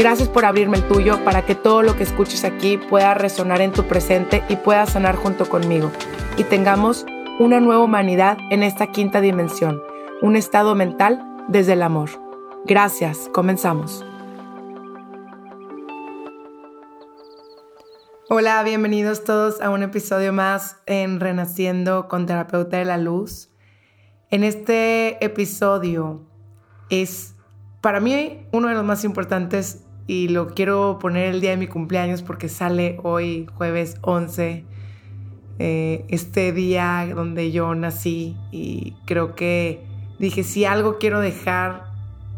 Gracias por abrirme el tuyo para que todo lo que escuches aquí pueda resonar en tu presente y pueda sanar junto conmigo. Y tengamos una nueva humanidad en esta quinta dimensión, un estado mental desde el amor. Gracias, comenzamos. Hola, bienvenidos todos a un episodio más en Renaciendo con Terapeuta de la Luz. En este episodio es para mí uno de los más importantes y lo quiero poner el día de mi cumpleaños porque sale hoy jueves 11, eh, este día donde yo nací y creo que dije, si algo quiero dejar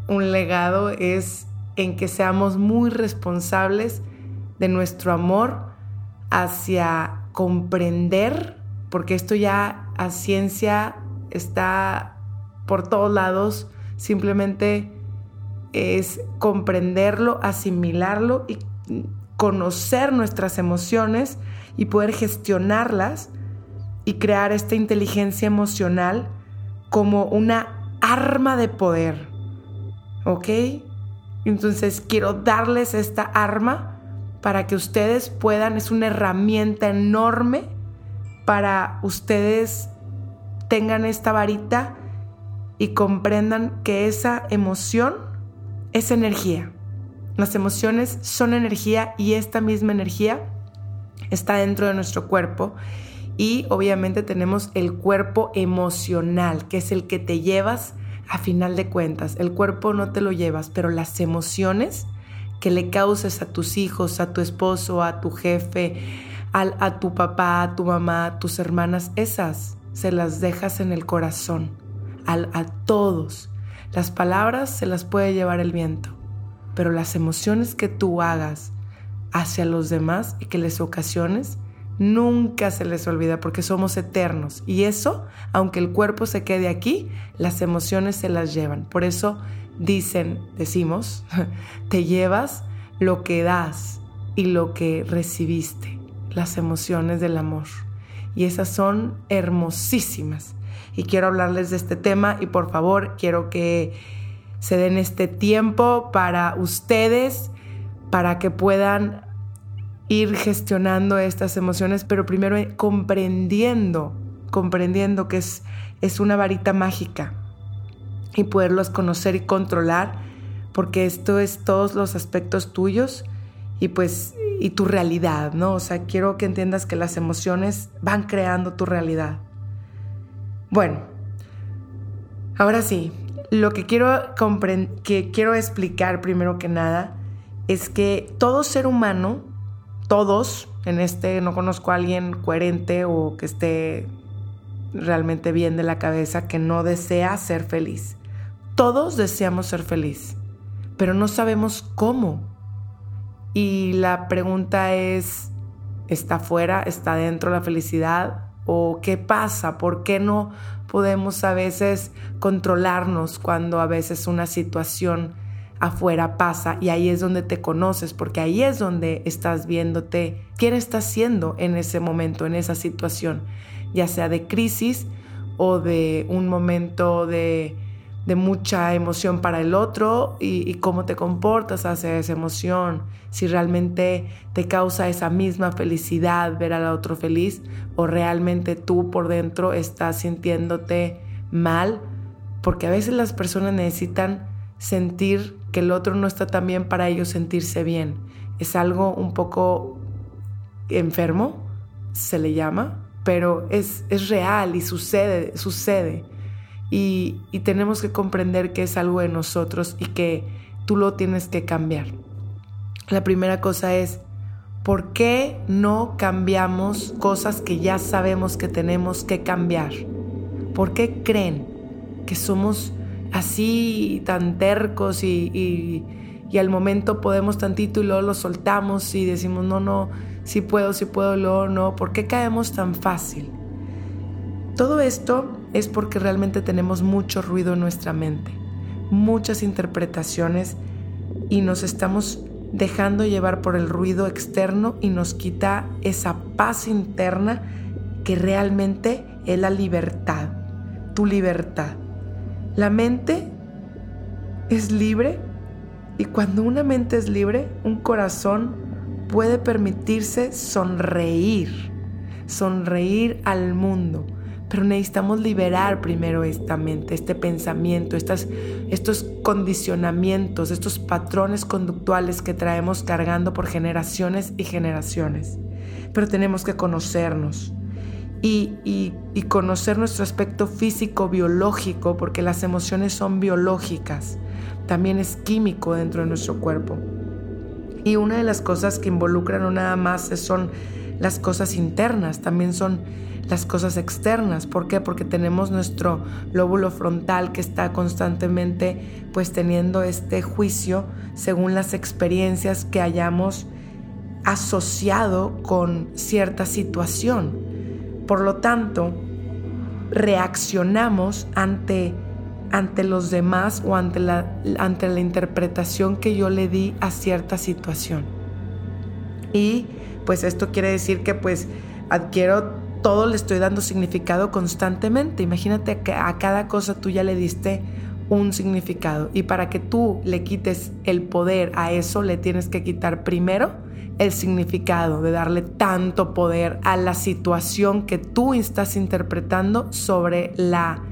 un legado es en que seamos muy responsables de nuestro amor hacia comprender, porque esto ya a ciencia está por todos lados, simplemente es comprenderlo, asimilarlo y conocer nuestras emociones y poder gestionarlas y crear esta inteligencia emocional como una arma de poder. ¿Ok? Entonces quiero darles esta arma para que ustedes puedan, es una herramienta enorme para ustedes tengan esta varita y comprendan que esa emoción es energía. Las emociones son energía y esta misma energía está dentro de nuestro cuerpo y obviamente tenemos el cuerpo emocional, que es el que te llevas a final de cuentas. El cuerpo no te lo llevas, pero las emociones que le causes a tus hijos, a tu esposo, a tu jefe, a, tu papá, a tu mamá, a tus hermanas, esas se las dejas en el corazón, a todos. Las palabras se las puede llevar el viento, pero las emociones que tú hagas hacia los demás y que les ocasiones, nunca se les olvida porque somos eternos. Y eso, aunque el cuerpo se quede aquí, las emociones se las llevan. Por eso dicen, decimos, te llevas lo que das y lo que recibiste, las emociones del amor. Y esas son hermosísimas y quiero hablarles de este tema y por favor quiero que se den este tiempo para ustedes, para que puedan ir gestionando estas emociones, pero primero comprendiendo, comprendiendo que es, es una varita mágica y poderlos conocer y controlar, porque esto es todos los aspectos tuyos y pues y tu realidad, ¿no? O sea, quiero que entiendas que las emociones van creando tu realidad. Bueno, ahora sí, lo que quiero, que quiero explicar primero que nada es que todo ser humano, todos, en este no conozco a alguien coherente o que esté realmente bien de la cabeza que no desea ser feliz. Todos deseamos ser feliz, pero no sabemos cómo. Y la pregunta es, ¿está fuera? ¿Está dentro la felicidad? ¿O qué pasa? ¿Por qué no podemos a veces controlarnos cuando a veces una situación afuera pasa y ahí es donde te conoces, porque ahí es donde estás viéndote quién estás siendo en ese momento, en esa situación, ya sea de crisis o de un momento de de mucha emoción para el otro y, cómo te comportas hacia esa emoción, si realmente te causa esa misma felicidad ver al otro feliz o realmente tú por dentro estás sintiéndote mal, porque a veces las personas necesitan sentir que el otro no está tan bien para ellos sentirse bien. Es algo un poco enfermo, se le llama, pero es, es real y sucede, sucede. Y, y tenemos que comprender que es algo de nosotros y que tú lo tienes que cambiar. La primera cosa es, ¿por qué no cambiamos cosas que ya sabemos que tenemos que cambiar? ¿Por qué creen que somos así tan tercos y, al momento podemos tantito y luego lo soltamos y decimos, no, no, sí puedo, sí puedo, luego no? ¿Por qué caemos tan fácil? Todo esto es porque realmente tenemos mucho ruido en nuestra mente, muchas interpretaciones y nos estamos dejando llevar por el ruido externo y nos quita esa paz interna que realmente es la libertad, tu libertad. La mente es libre y cuando una mente es libre, un corazón puede permitirse sonreír, sonreír al mundo pero necesitamos liberar primero esta mente, este pensamiento, estas, estos condicionamientos, estos patrones conductuales que traemos cargando por generaciones y generaciones. Pero tenemos que conocernos y, y conocer nuestro aspecto físico, biológico, porque las emociones son biológicas, también es químico dentro de nuestro cuerpo. Y una de las cosas que involucran no nada más son las cosas internas, también son las cosas externas. ¿Por qué? Porque tenemos nuestro lóbulo frontal que está constantemente pues teniendo este juicio según las experiencias que hayamos asociado con cierta situación. Por lo tanto, reaccionamos ante, ante los demás o ante la, ante la interpretación que yo le di a cierta situación. Y pues esto quiere decir que pues adquiero todo le estoy dando significado constantemente. Imagínate que a cada cosa tú ya le diste un significado y para que tú le quites el poder a eso le tienes que quitar primero el significado de darle tanto poder a la situación que tú estás interpretando sobre la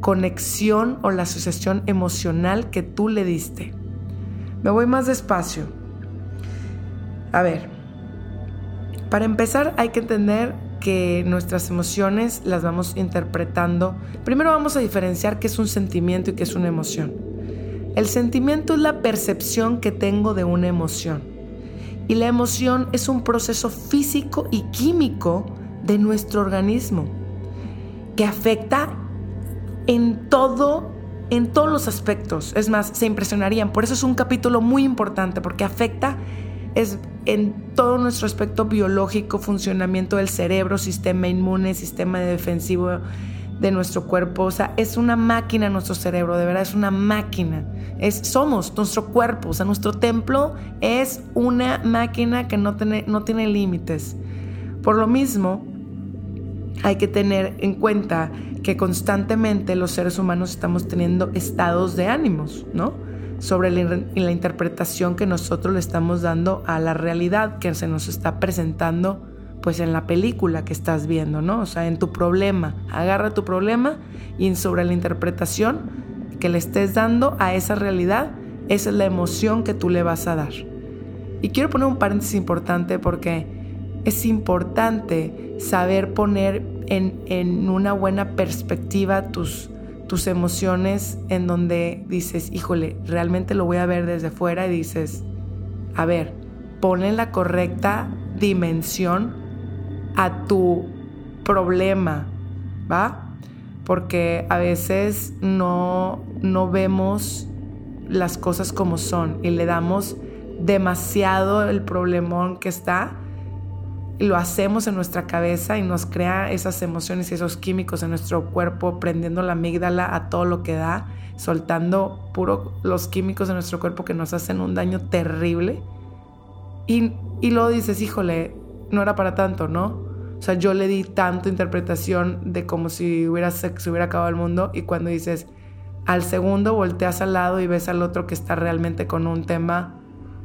conexión o la asociación emocional que tú le diste. Me voy más despacio. A ver, para empezar hay que entender que nuestras emociones las vamos interpretando. Primero vamos a diferenciar qué es un sentimiento y qué es una emoción. El sentimiento es la percepción que tengo de una emoción. Y la emoción es un proceso físico y químico de nuestro organismo que afecta en todo en todos los aspectos. Es más, se impresionarían. Por eso es un capítulo muy importante porque afecta es en todo nuestro aspecto biológico, funcionamiento del cerebro, sistema inmune, sistema defensivo de nuestro cuerpo. O sea, es una máquina nuestro cerebro, de verdad es una máquina. Es, somos nuestro cuerpo, o sea, nuestro templo es una máquina que no tiene, no tiene límites. Por lo mismo, hay que tener en cuenta que constantemente los seres humanos estamos teniendo estados de ánimos, ¿no? Sobre la, interpretación que nosotros le estamos dando a la realidad que se nos está presentando pues en la película que estás viendo, ¿no? O sea, en tu problema. Agarra tu problema y sobre la interpretación que le estés dando a esa realidad, es la emoción que tú le vas a dar. Y quiero poner un paréntesis importante porque es importante saber poner en, en una buena perspectiva tus, tus emociones en donde dices, híjole, realmente lo voy a ver desde fuera y dices, a ver, ponle la correcta dimensión a tu problema, ¿va? Porque a veces no, no vemos las cosas como son y le damos demasiado el problemón que está lo hacemos en nuestra cabeza y nos crea esas emociones y esos químicos en nuestro cuerpo, prendiendo la amígdala a todo lo que da, soltando puro los químicos en nuestro cuerpo que nos hacen un daño terrible. Y, y luego dices, híjole, no era para tanto, ¿no? O sea, yo le di tanto interpretación de como si hubiera, se hubiera acabado el mundo y cuando dices, al segundo volteas al lado y ves al otro que está realmente con un tema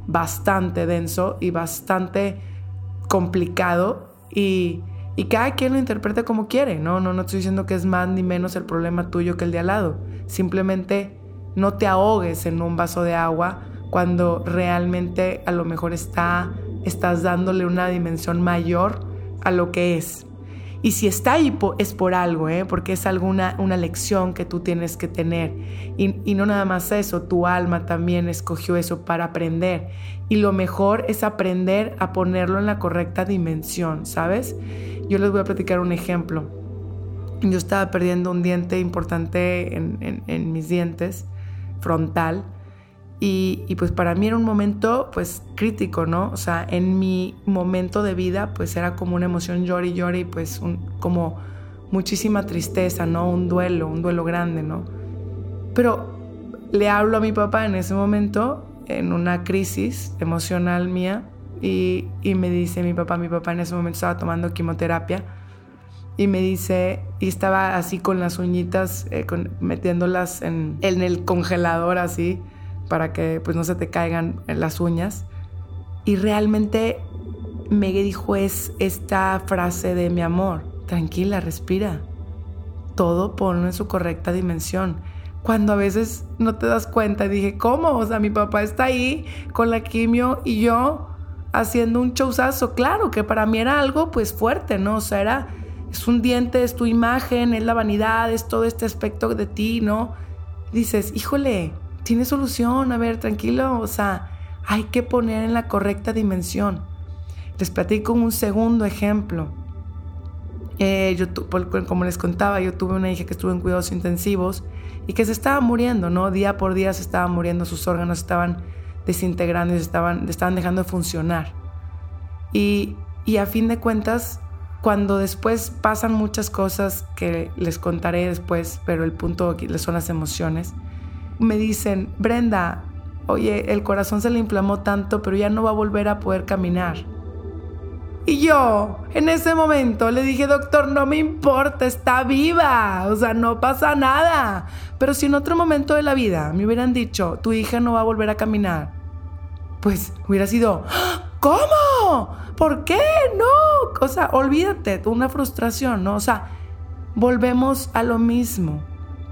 bastante denso y bastante complicado y, cada quien lo interpreta como quiere, ¿no? ¿no? No estoy diciendo que es más ni menos el problema tuyo que el de al lado. Simplemente no te ahogues en un vaso de agua cuando realmente a lo mejor está, estás dándole una dimensión mayor a lo que es. Y si está ahí es por algo, ¿eh? porque es alguna una lección que tú tienes que tener. Y, y no nada más eso, tu alma también escogió eso para aprender. Y lo mejor es aprender a ponerlo en la correcta dimensión, ¿sabes? Yo les voy a platicar un ejemplo. Yo estaba perdiendo un diente importante en, mis dientes, frontal, y, pues para mí era un momento pues crítico, ¿no? O sea, en mi momento de vida pues era como una emoción llori llori, pues como muchísima tristeza, ¿no? Un duelo, un duelo grande, ¿no? Pero le hablo a mi papá en ese momento en una crisis emocional mía y, me dice mi papá, mi papá en ese momento estaba tomando quimioterapia y me dice, y estaba así con las uñitas, eh, metiéndolas en, en, el congelador así, para que pues no se te caigan las uñas. Y realmente me dijo es esta frase de mi amor, tranquila, respira, todo ponlo en su correcta dimensión cuando a veces no te das cuenta. Dije, ¿cómo? O sea, mi papá está ahí con la quimio y yo haciendo un showzazo. Claro que para mí era algo pues fuerte, ¿no? O sea, era, es un diente, es tu imagen, es la vanidad, es todo este aspecto de ti, ¿no? Dices, híjole, tiene solución, a ver, tranquilo, o sea, hay que poner en la correcta dimensión. Les platico un segundo ejemplo. Eh, yo, como les contaba, yo tuve una hija que estuvo en cuidados intensivos y que se estaba muriendo, ¿no? Día por día se estaban muriendo, sus órganos estaban desintegrando y estaban, estaban dejando de funcionar. Y, y a fin de cuentas, cuando después pasan muchas cosas que les contaré después, pero el punto aquí son las emociones, me dicen, Brenda, oye, el corazón se le inflamó tanto, pero ya no va a volver a poder caminar. Y yo, en ese momento, le dije, doctor, no me importa, está viva, o sea, no pasa nada. Pero si en otro momento de la vida me hubieran dicho, tu hija no va a volver a caminar, pues hubiera sido, ¿cómo? ¿Por qué? No. O sea, olvídate, una frustración, ¿no? O sea, volvemos a lo mismo.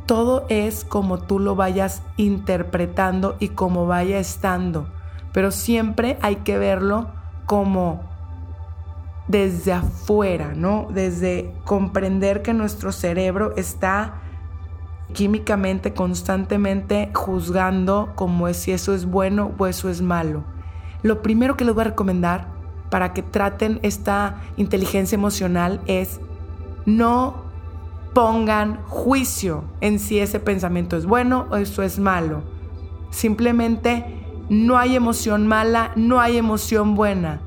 Todo es como tú lo vayas interpretando y como vaya estando. Pero siempre hay que verlo como desde afuera, ¿no? Desde comprender que nuestro cerebro está químicamente, constantemente juzgando como es si eso es bueno o eso es malo. Lo primero que les voy a recomendar para que traten esta inteligencia emocional es no pongan juicio en si ese pensamiento es bueno o eso es malo. Simplemente no hay emoción mala, no hay emoción buena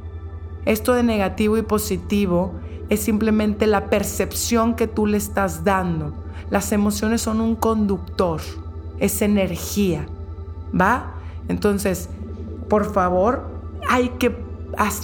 esto de negativo y positivo es simplemente la percepción que tú le estás dando. Las emociones son un conductor, es energía, ¿va? Entonces, por favor, hay que,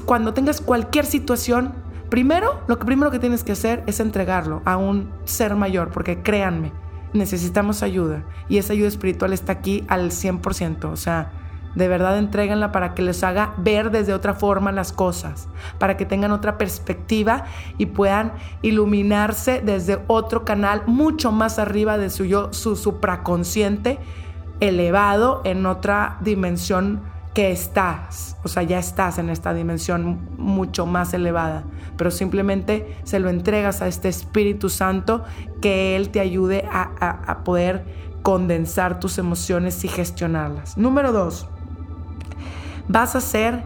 cuando tengas cualquier situación, primero, lo que primero que tienes que hacer es entregarlo a un ser mayor, porque créanme, necesitamos ayuda y esa ayuda espiritual está aquí al 100%, o sea, de verdad entréganla para que les haga ver desde otra forma las cosas, para que tengan otra perspectiva y puedan iluminarse desde otro canal mucho más arriba de su yo, su supraconsciente, elevado en otra dimensión que estás. O sea, ya estás en esta dimensión mucho más elevada, pero simplemente se lo entregas a este Espíritu Santo que Él te ayude a, a poder condensar tus emociones y gestionarlas. Número dos, vas a hacer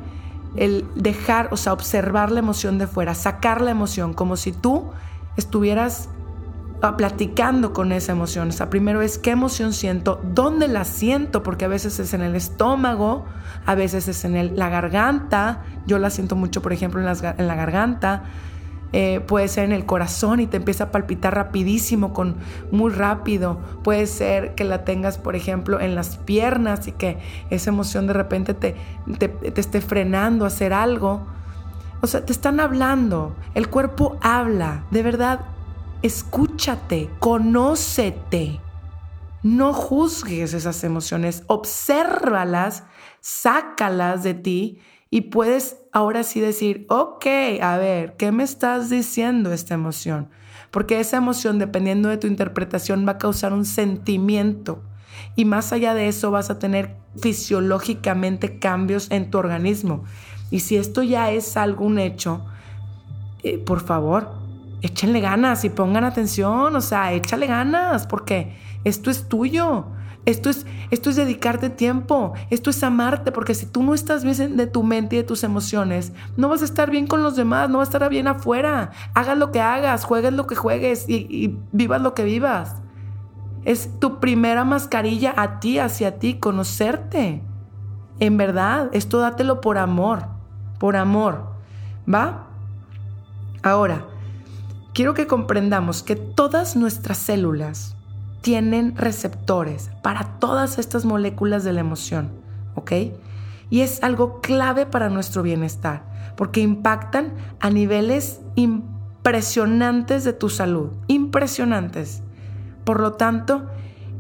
el dejar, o sea, observar la emoción de fuera, sacar la emoción, como si tú estuvieras ah, platicando con esa emoción. O sea, primero es qué emoción siento, dónde la siento, porque a veces es en el estómago, a veces es en la garganta. Yo la siento mucho, por ejemplo, en la garganta. Eh, puede ser en el corazón y te empieza a palpitar rapidísimo, con muy rápido. Puede ser que la tengas, por ejemplo, en las piernas y que esa emoción de repente te, te, te esté frenando a hacer algo. O sea, te están hablando, el cuerpo habla, de verdad, escúchate, conócete. No juzgues esas emociones, obsérvalas, sácalas de ti y puedes ahora sí decir, ok, a ver, ¿qué me estás diciendo esta emoción? Porque esa emoción, dependiendo de tu interpretación, va a causar un sentimiento. Y más allá de eso, vas a tener fisiológicamente cambios en tu organismo. Y si esto ya es algún hecho, eh, por favor, échenle ganas y pongan atención, o sea, échale ganas, porque esto es tuyo. Esto es, esto es dedicarte tiempo, esto es amarte, porque si tú no estás bien de tu mente y de tus emociones, no vas a estar bien con los demás, no vas a estar bien afuera. Hagas lo que hagas, juegues lo que juegues y, vivas lo que vivas. Es tu primera mascarilla a ti, hacia ti, conocerte. En verdad, esto dátelo por amor, por amor. ¿Va? Ahora, quiero que comprendamos que todas nuestras células, tienen receptores para todas estas moléculas de la emoción, ¿ok? Y es algo clave para nuestro bienestar, porque impactan a niveles impresionantes de tu salud, impresionantes. Por lo tanto,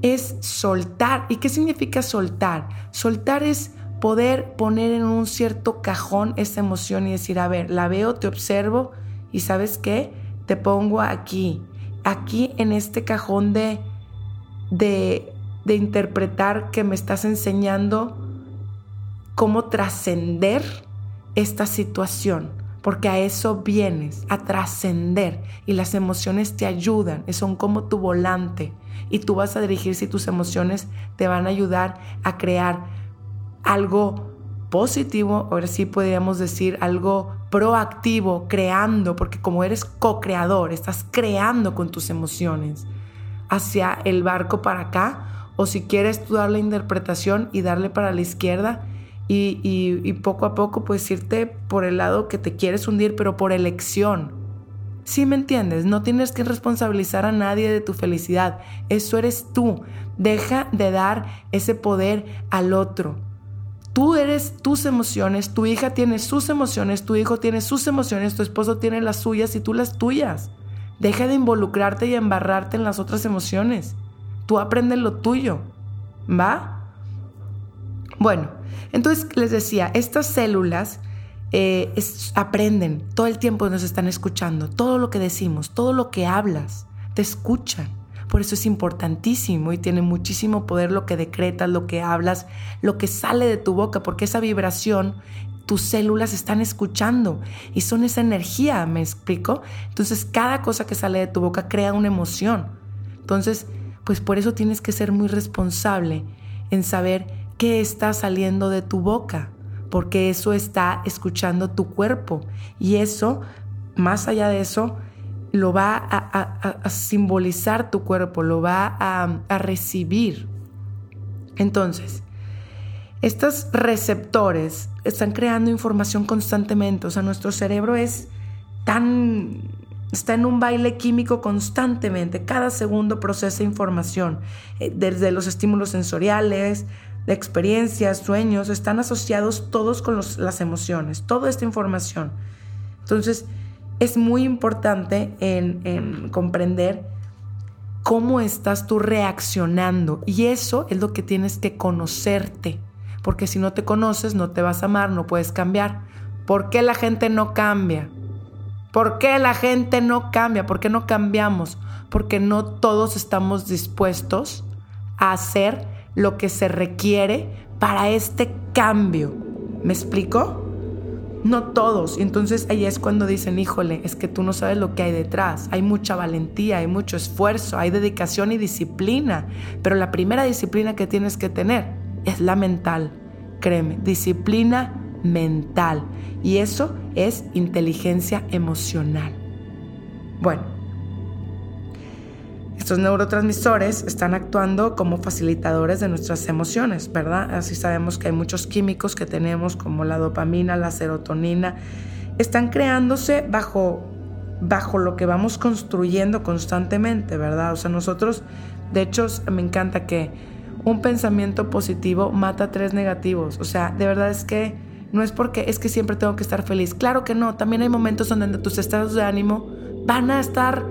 es soltar. ¿Y qué significa soltar? Soltar es poder poner en un cierto cajón esa emoción y decir, a ver, la veo, te observo y sabes qué, te pongo aquí, aquí en este cajón de de, interpretar que me estás enseñando cómo trascender esta situación, porque a eso vienes, a trascender y las emociones te ayudan, son como tu volante y tú vas a dirigir si tus emociones te van a ayudar a crear algo positivo, ahora sí podríamos decir algo proactivo, creando, porque como eres co-creador, estás creando con tus emociones hacia el barco para acá, o si quieres tú dar la interpretación y darle para la izquierda y, poco a poco pues irte por el lado que te quieres hundir, pero por elección. ¿Sí me entiendes? No tienes que responsabilizar a nadie de tu felicidad. Eso eres tú. Deja de dar ese poder al otro. Tú eres tus emociones, tu hija tiene sus emociones, tu hijo tiene sus emociones, tu esposo tiene las suyas y tú las tuyas. Deja de involucrarte y embarrarte en las otras emociones. Tú aprendes lo tuyo. ¿Va? Bueno, entonces les decía, estas células eh, aprenden, todo el tiempo nos están escuchando, todo lo que decimos, todo lo que hablas, te escuchan. Por eso es importantísimo y tiene muchísimo poder lo que decretas, lo que hablas, lo que sale de tu boca, porque esa vibración tus células están escuchando y son esa energía, ¿me explico? Entonces cada cosa que sale de tu boca crea una emoción. Entonces, pues por eso tienes que ser muy responsable en saber qué está saliendo de tu boca, porque eso está escuchando tu cuerpo y eso, más allá de eso, lo va a, simbolizar tu cuerpo, lo va a recibir. Entonces, estos receptores están creando información constantemente, o sea, nuestro cerebro es tan está en un baile químico constantemente, cada segundo procesa información, eh, desde los estímulos sensoriales, experiencias, sueños, están asociados todos con las emociones, toda esta información. Entonces, es muy importante en comprender cómo estás tú reaccionando y eso es lo que tienes que conocerte porque si no te conoces no te vas a amar, no puedes cambiar. ¿Por qué la gente no cambia? ¿Por qué la gente no cambia? ¿Por qué no cambiamos? Porque no todos estamos dispuestos a hacer lo que se requiere para este cambio. ¿Me explico? No todos. Entonces ahí es cuando dicen, híjole, es que tú no sabes lo que hay detrás. Hay mucha valentía, hay mucho esfuerzo, hay dedicación y disciplina. Pero la primera disciplina que tienes que tener es la mental, créeme, disciplina mental. Y eso es inteligencia emocional. Bueno, estos neurotransmisores están actuando como facilitadores de nuestras emociones, ¿verdad? Así sabemos que hay muchos químicos que tenemos como la dopamina, la serotonina, están creándose bajo bajo lo que vamos construyendo constantemente, ¿verdad? O sea, nosotros, de hecho, me encanta que un pensamiento positivo mata tres negativos. O sea, de verdad es que no es porque es que siempre tengo que estar feliz. Claro que no, también hay momentos donde tus estados de ánimo van a estar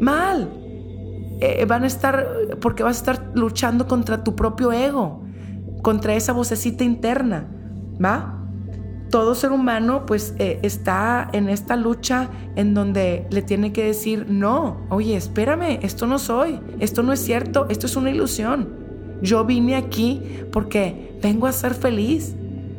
mal. Eh, van a estar, porque vas a estar luchando contra tu propio ego, contra esa vocecita interna, ¿va? Todo ser humano pues eh, está en esta lucha en donde le tiene que decir, no, oye, espérame, esto no soy, esto no es cierto, esto es una ilusión. Yo vine aquí porque vengo a ser feliz.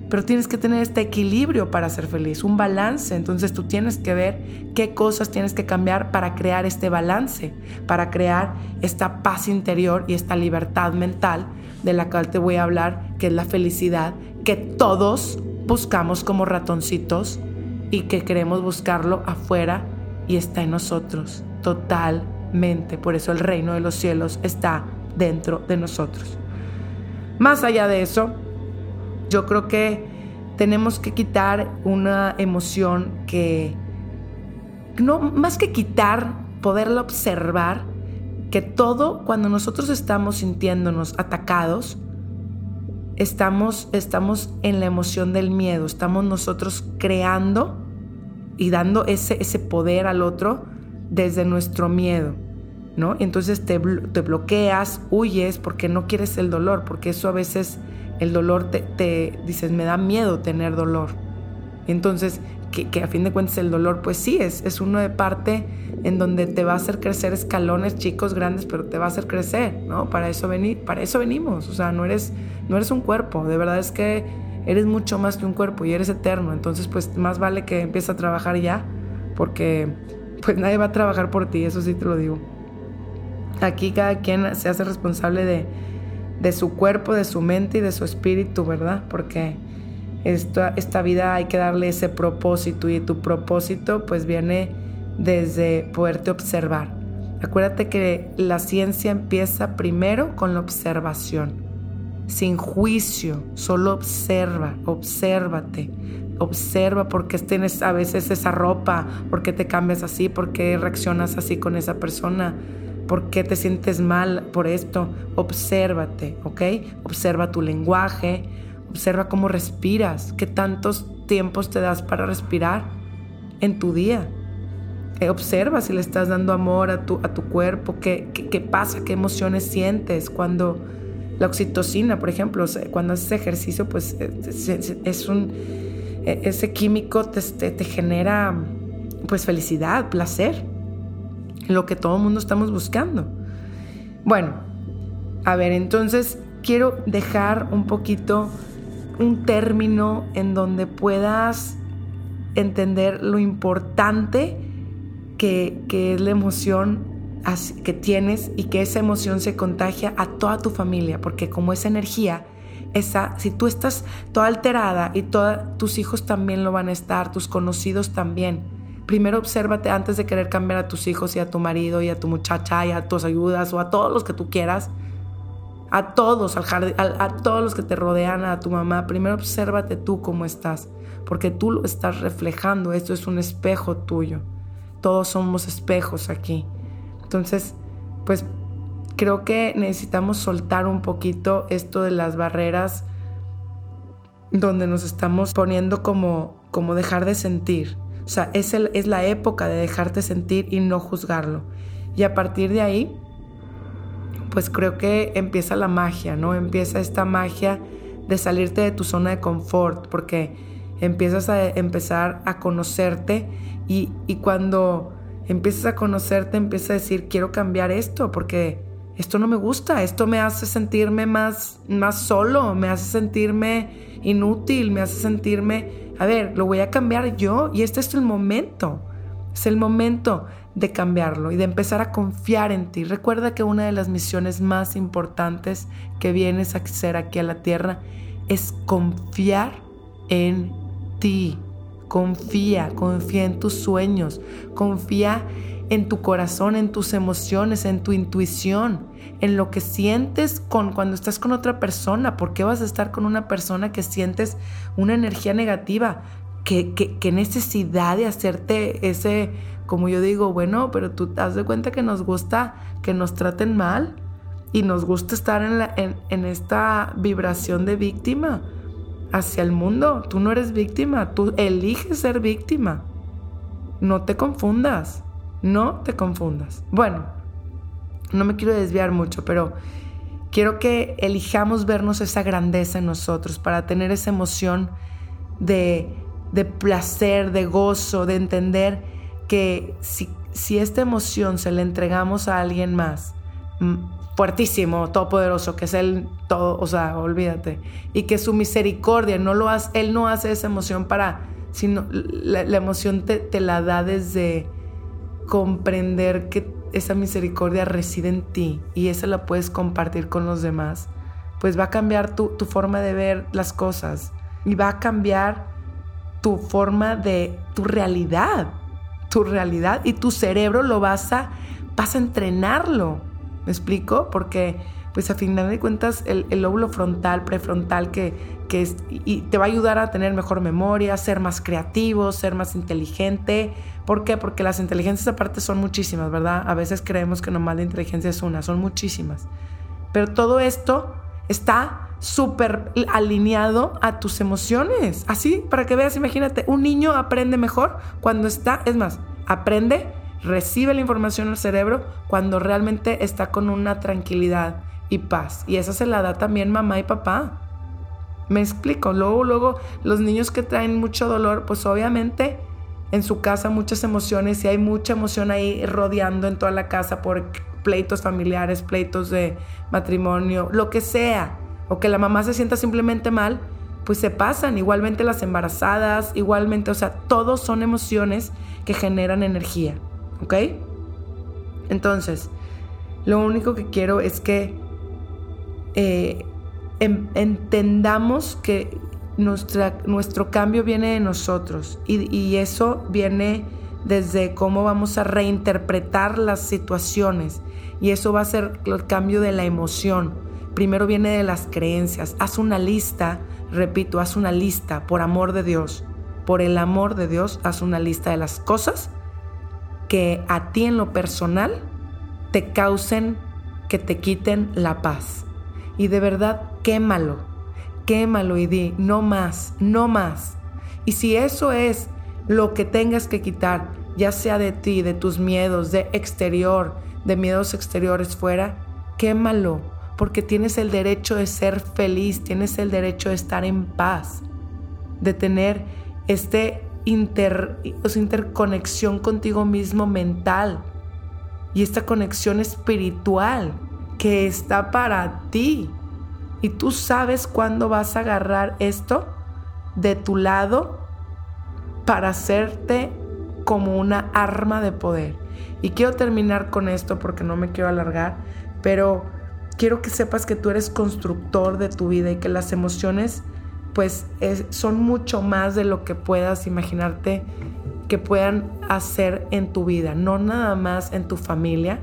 pero tienes que tener este equilibrio para ser feliz, un balance. Entonces tú tienes que ver qué cosas tienes que cambiar para crear este balance, para crear esta paz interior y esta libertad mental de la cual te voy a hablar, que es la felicidad que todos buscamos como ratoncitos y que queremos buscarlo afuera y está en nosotros totalmente. Por eso el reino de los cielos está dentro de nosotros. Más allá de eso, yo creo que tenemos que quitar una emoción que, no, más que quitar, poderla observar, que todo cuando nosotros estamos sintiéndonos atacados, estamos, estamos en la emoción del miedo, estamos nosotros creando y dando ese, ese poder al otro desde nuestro miedo, ¿no? Entonces te, te bloqueas, huyes porque no quieres el dolor, porque eso a veces el dolor te, dices, me da miedo tener dolor. Entonces, que, a fin de cuentas el dolor, pues sí, es, es uno de parte en donde te va a hacer crecer escalones chicos, grandes, pero te va a hacer crecer, ¿no? Para eso, venir, para eso venimos, o sea, no eres, no eres un cuerpo, de verdad es que eres mucho más que un cuerpo y eres eterno, entonces pues más vale que empieces a trabajar ya, porque pues nadie va a trabajar por ti, eso sí te lo digo. Aquí cada quien se hace responsable de, de su cuerpo, de su mente y de su espíritu, ¿verdad? Porque esta, esta vida hay que darle ese propósito y tu propósito pues viene desde poderte observar. Acuérdate que la ciencia empieza primero con la observación, sin juicio, solo observa, obsérvate, observa por qué tienes a veces esa ropa, por qué te cambias así, por qué reaccionas así con esa persona ¿Por qué te sientes mal por esto? Obsérvate, ¿ok? Observa tu lenguaje, observa cómo respiras, qué tantos tiempos te das para respirar en tu día. Eh, observa si le estás dando amor a tu, a tu cuerpo, qué, qué, pasa, qué emociones sientes cuando la oxitocina, por ejemplo, cuando haces ejercicio, pues eh, es un, e, ese químico te, te genera pues felicidad, placer lo que todo el mundo estamos buscando. Bueno, a ver, entonces quiero dejar un poquito un término en donde puedas entender lo importante que, es la emoción que tienes y que esa emoción se contagia a toda tu familia, porque como esa energía, esa, si tú estás toda alterada y todos tus hijos también lo van a estar, tus conocidos también, primero obsérvate antes de querer cambiar a tus hijos y a tu marido y a tu muchacha y a tus ayudas o a todos los que tú quieras. A todos, al a, todos los que te rodean, a tu mamá. Primero obsérvate tú cómo estás, porque tú lo estás reflejando. Esto es un espejo tuyo. Todos somos espejos aquí. Entonces, pues creo que necesitamos soltar un poquito esto de las barreras donde nos estamos poniendo como, como dejar de sentir. O sea, es, es la época de dejarte sentir y no juzgarlo. Y a partir de ahí, pues creo que empieza la magia, ¿no? Empieza esta magia de salirte de tu zona de confort, porque empiezas a empezar a conocerte y, y cuando empiezas a conocerte, empiezas a decir, quiero cambiar esto, porque esto no me gusta, esto me hace sentirme más, más solo, me hace sentirme inútil, me hace sentirme a ver, lo voy a cambiar yo y este es el momento. Es el momento de cambiarlo y de empezar a confiar en ti. Recuerda que una de las misiones más importantes que vienes a hacer aquí a la tierra es confiar en ti. Confía, confía en tus sueños, confía en tu corazón, en tus emociones, en tu intuición, en lo que sientes con cuando estás con otra persona. ¿Por qué vas a estar con una persona que sientes una energía negativa? ¿Qué, qué, necesidad de hacerte ese, como yo digo, bueno, pero tú te das de cuenta que nos gusta que nos traten mal y nos gusta estar en, en esta vibración de víctima hacia el mundo. Tú no eres víctima, tú eliges ser víctima. No te confundas. No te confundas. Bueno, no me quiero desviar mucho, pero quiero que elijamos vernos esa grandeza en nosotros para tener esa emoción de, placer, de gozo, de entender que si, si esta emoción se la entregamos a alguien más, fuertísimo, todopoderoso, que es el todo, o sea, olvídate. Y que su misericordia, no lo hace, Él no hace esa emoción para, sino la, emoción te, te, la da desde comprender que esa misericordia reside en ti y esa la puedes compartir con los demás. Pues va a cambiar tu, tu forma de ver las cosas y va a cambiar tu forma de tu realidad, tu realidad y tu cerebro lo vas a, vas a entrenarlo. ¿Me explico? Porque pues a final de cuentas el, lóbulo frontal, prefrontal que, que y te va a ayudar a tener mejor memoria, ser más creativo, ser más inteligente. ¿Por qué? Porque las inteligencias aparte son muchísimas, ¿verdad? A veces creemos que nomás la inteligencia es una, son muchísimas. Pero todo esto está súper alineado a tus emociones. Así, para que veas, imagínate, un niño aprende mejor cuando está, es más, aprende, recibe la información al cerebro cuando realmente está con una tranquilidad y paz. Y esa se la da también mamá y papá. Me explico. Luego, luego, los niños que traen mucho dolor, pues obviamente en su casa muchas emociones y hay mucha emoción ahí rodeando en toda la casa por pleitos familiares, pleitos de matrimonio, lo que sea o que la mamá se sienta simplemente mal, pues se pasan. Igualmente las embarazadas, igualmente, o sea, todos son emociones que generan energía, ¿ok? Entonces, lo único que quiero es que eh, entendamos que nuestra, nuestro cambio viene de nosotros y eso viene desde cómo vamos a reinterpretar las situaciones y eso va a ser el cambio de la emoción primero viene de las creencias. Haz una lista, repito, haz una lista por amor de Dios. Por el amor de Dios, haz una lista de las cosas que a ti en lo personal te causen, que te quiten la paz. Y de verdad, quémalo, quémalo y di, no más, no más. Y si eso es lo que tengas que quitar, ya sea de ti, de tus miedos, de exterior, de miedos exteriores fuera, quémalo porque tienes el derecho de ser feliz, tienes el derecho de estar en paz, de tener este inter, interconexión contigo mismo mental y esta conexión espiritual que está para ti. Y tú sabes cuándo vas a agarrar esto de tu lado para hacerte como una arma de poder. Y quiero terminar con esto porque no me quiero alargar, pero quiero que sepas que tú eres constructor de tu vida y que las emociones pues son mucho más de lo que puedas imaginarte que puedan hacer en tu vida, no nada más en tu familia,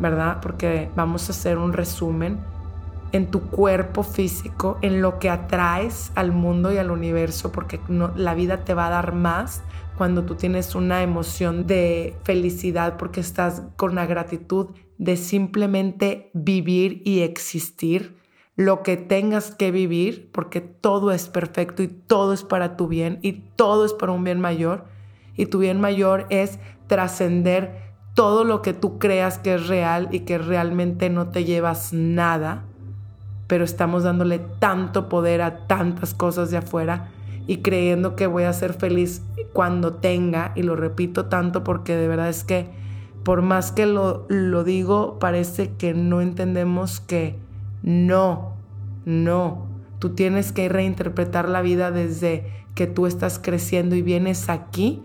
¿verdad? Porque vamos a hacer un resumen en tu cuerpo físico, en lo que atraes al mundo y al universo, porque la vida te va a dar más cuando tú tienes una emoción de felicidad, porque estás con la gratitud de simplemente vivir y existir lo que tengas que vivir, porque todo es perfecto y todo es para tu bien y todo es para un bien mayor. Y tu bien mayor es trascender todo lo que tú creas que es real y que realmente no te llevas nada, pero estamos dándole tanto poder a tantas cosas de afuera y creyendo que voy a ser feliz cuando tenga, y lo repito tanto porque de verdad es que por más que lo, lo digo, parece que no entendemos que no, no. Tú tienes que reinterpretar la vida desde que tú estás creciendo y vienes aquí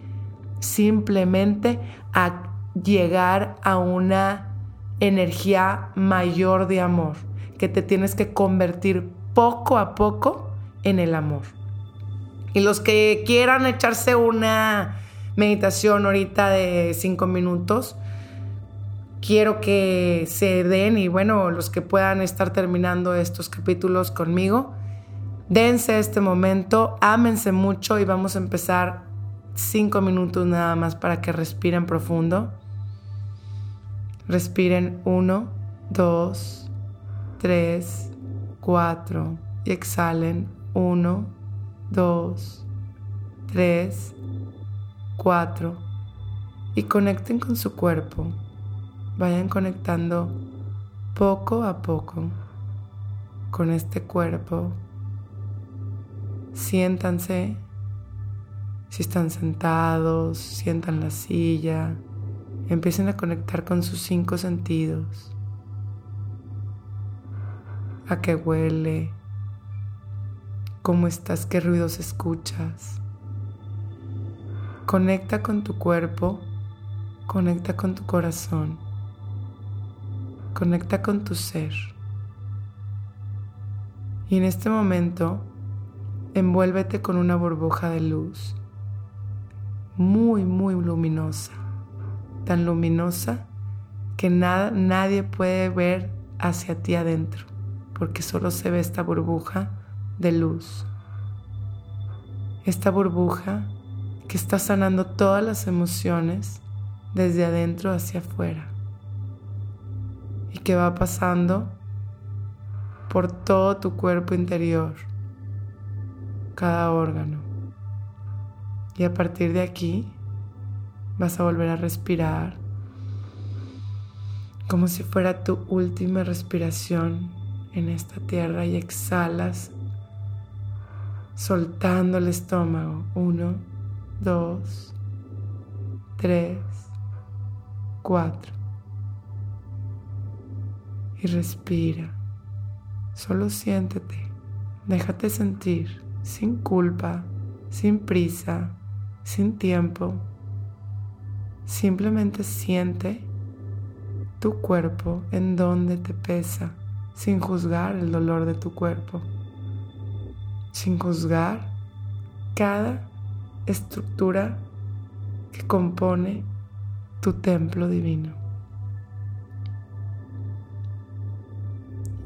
simplemente a llegar a una energía mayor de amor, que te tienes que convertir poco a poco en el amor. Y los que quieran echarse una meditación ahorita de cinco minutos, quiero que se den y bueno, los que puedan estar terminando estos capítulos conmigo, dense este momento, ámense mucho y vamos a empezar cinco minutos nada más para que respiren profundo. Respiren uno, dos, tres, cuatro y exhalen uno, dos, tres, cuatro y conecten con su cuerpo vayan conectando poco a poco con este cuerpo. Siéntanse, si están sentados, sientan la silla, empiecen a conectar con sus cinco sentidos. A qué huele, cómo estás, qué ruidos escuchas. Conecta con tu cuerpo, conecta con tu corazón, conecta con tu ser. Y en este momento, envuélvete con una burbuja de luz muy, muy luminosa, tan luminosa que nada, nadie puede ver hacia ti adentro, porque solo se ve esta burbuja de luz. Esta burbuja que está sanando todas las emociones desde adentro hacia afuera y que va pasando por todo tu cuerpo interior, cada órgano. Y a partir de aquí vas a volver a respirar como si fuera tu última respiración en esta tierra y exhalas soltando el estómago. Uno, dos, tres, cuatro. Y respira. Solo siéntete. Déjate sentir sin culpa, sin prisa, sin tiempo. Simplemente siente tu cuerpo en donde te pesa, sin juzgar el dolor de tu cuerpo, sin juzgar cada estructura que compone tu templo divino.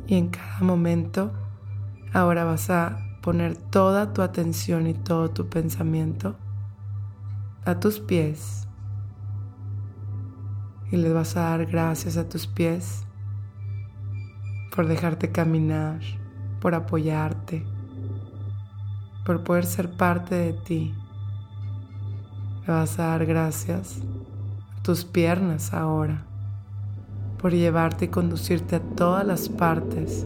Y en cada momento, ahora vas a poner toda tu atención y todo tu pensamiento a tus pies y les vas a dar gracias a tus pies por dejarte caminar, por apoyarte, por poder ser parte de ti. Le vas a dar gracias a tus piernas ahora, por llevarte y conducirte a todas las partes.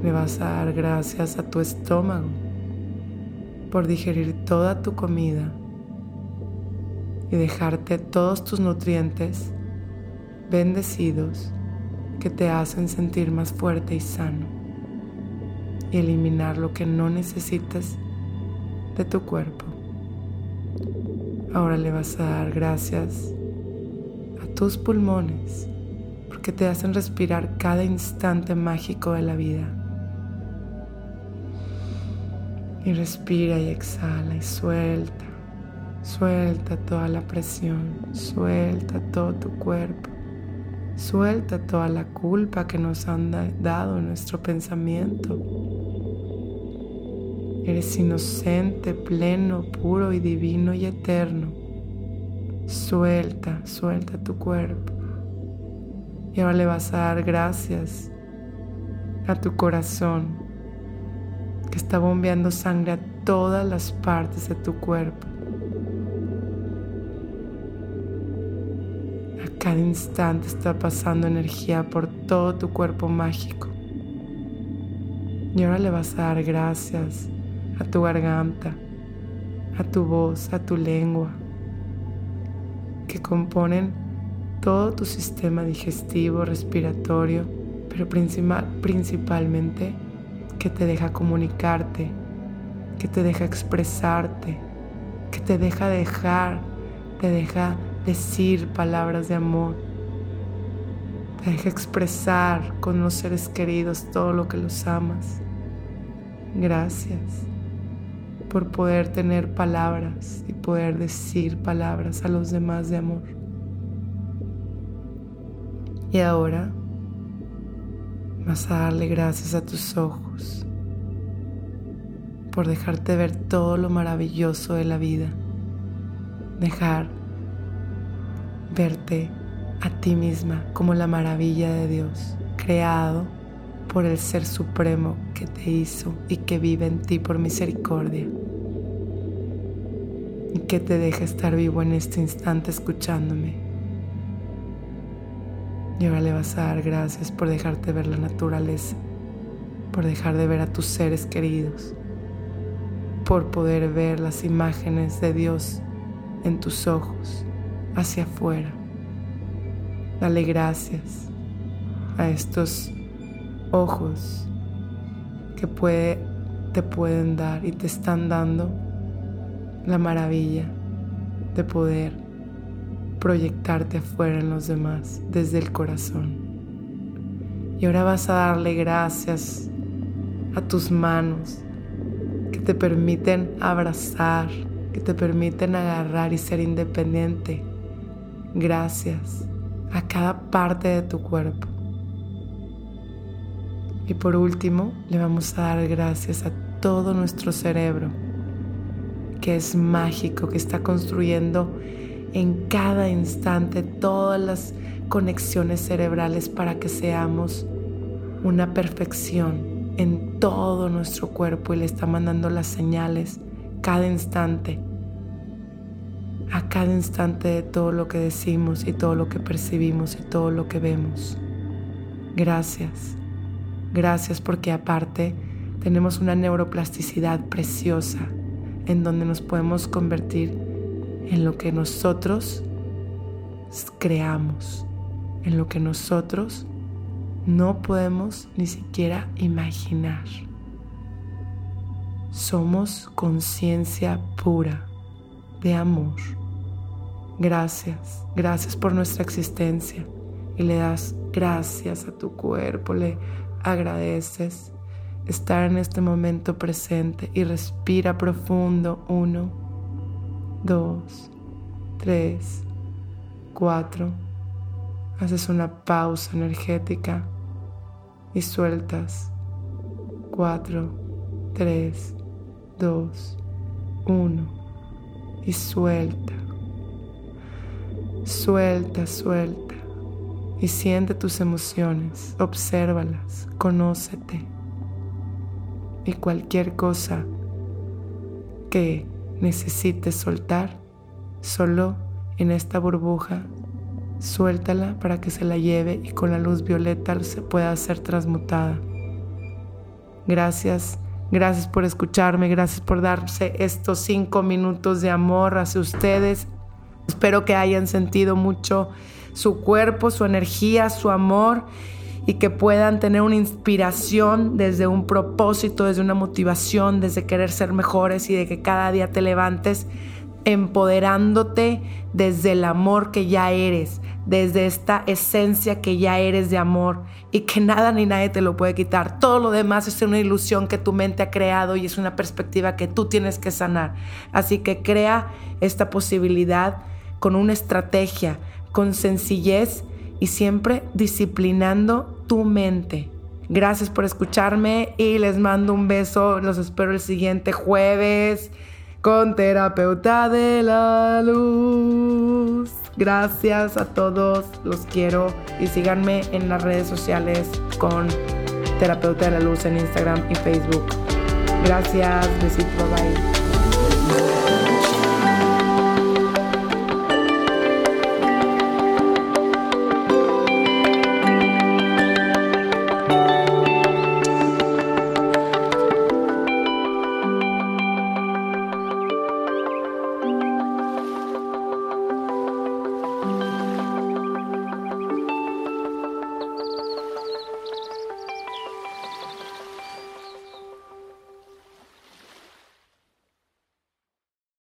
Le vas a dar gracias a tu estómago por digerir toda tu comida y dejarte todos tus nutrientes bendecidos que te hacen sentir más fuerte y sano y eliminar lo que no necesitas de tu cuerpo. Ahora le vas a dar gracias a tus pulmones porque te hacen respirar cada instante mágico de la vida. Y respira y exhala y suelta Suelta toda la presión, suelta todo tu cuerpo, suelta toda la culpa que nos han dado nuestro pensamiento. Eres inocente, pleno, puro y divino y eterno. Suelta, suelta tu cuerpo. Y ahora le vas a dar gracias a tu corazón que está bombeando sangre a todas las partes de tu cuerpo. Cada instante está pasando energía por todo tu cuerpo mágico. Y ahora le vas a dar gracias a tu garganta, a tu voz, a tu lengua, que componen todo tu sistema digestivo, respiratorio, pero principal, principalmente que te deja comunicarte, que te deja expresarte, que te deja dejar, te deja decir palabras de amor. Te deja expresar con los seres queridos todo lo que los amas. Gracias por poder tener palabras y poder decir palabras a los demás de amor. Y ahora vas a darle gracias a tus ojos por dejarte ver todo lo maravilloso de la vida. Dejar verte a ti misma como la maravilla de Dios, creado por el Ser Supremo que te hizo y que vive en ti por misericordia. Y que te deja estar vivo en este instante escuchándome. Y ahora le vas a dar gracias por dejarte ver la naturaleza, por dejar de ver a tus seres queridos, por poder ver las imágenes de Dios en tus ojos hacia afuera. Dale gracias a estos ojos que te pueden dar y te están dando la maravilla de poder proyectarte afuera en los demás desde el corazón. Y ahora vas a darle gracias a tus manos que te permiten abrazar, que te permiten agarrar y ser independiente. Gracias a cada parte de tu cuerpo. Y por último, le vamos a dar gracias a todo nuestro cerebro, que es mágico, que está construyendo en cada instante todas las conexiones cerebrales para que seamos una perfección en todo nuestro cuerpo y le está mandando las señales cada instante, a cada instante de todo lo que decimos y todo lo que percibimos y todo lo que vemos. Gracias, gracias porque aparte tenemos una neuroplasticidad preciosa en donde nos podemos convertir en lo que nosotros creamos, en lo que nosotros no podemos ni siquiera imaginar. Somos conciencia pura de amor. Gracias, gracias por nuestra existencia. Y le das gracias a tu cuerpo, le agradeces estar en este momento presente y respira profundo. Uno, dos, tres, cuatro. Haces una pausa energética y sueltas. Cuatro, tres, dos, uno. Y suelta. Suelta, suelta. Y siente tus emociones, obsérvalas, conócete. Y cualquier cosa que necesites soltar, solo en esta burbuja, suéltala para que se la lleve y con la luz violeta se pueda ser transmutada. Gracias, gracias por escucharme, gracias por darse estos cinco minutos de amor hacia ustedes. Espero que hayan sentido mucho su cuerpo, su energía, su amor y que puedan tener una inspiración desde un propósito, desde una motivación, desde querer ser mejores y de que cada día te levantes empoderándote desde el amor que ya eres, desde esta esencia que ya eres de amor y que nada ni nadie te lo puede quitar. Todo lo demás es una ilusión que tu mente ha creado y es una perspectiva que tú tienes que sanar. Así que crea esta posibilidad con una estrategia, con sencillez y siempre disciplinando tu mente. Gracias por escucharme y les mando un beso. Los espero el siguiente jueves con terapeuta de la luz. Gracias a todos, los quiero y síganme en las redes sociales con terapeuta de la luz en Instagram y Facebook. Gracias, besitos, bye.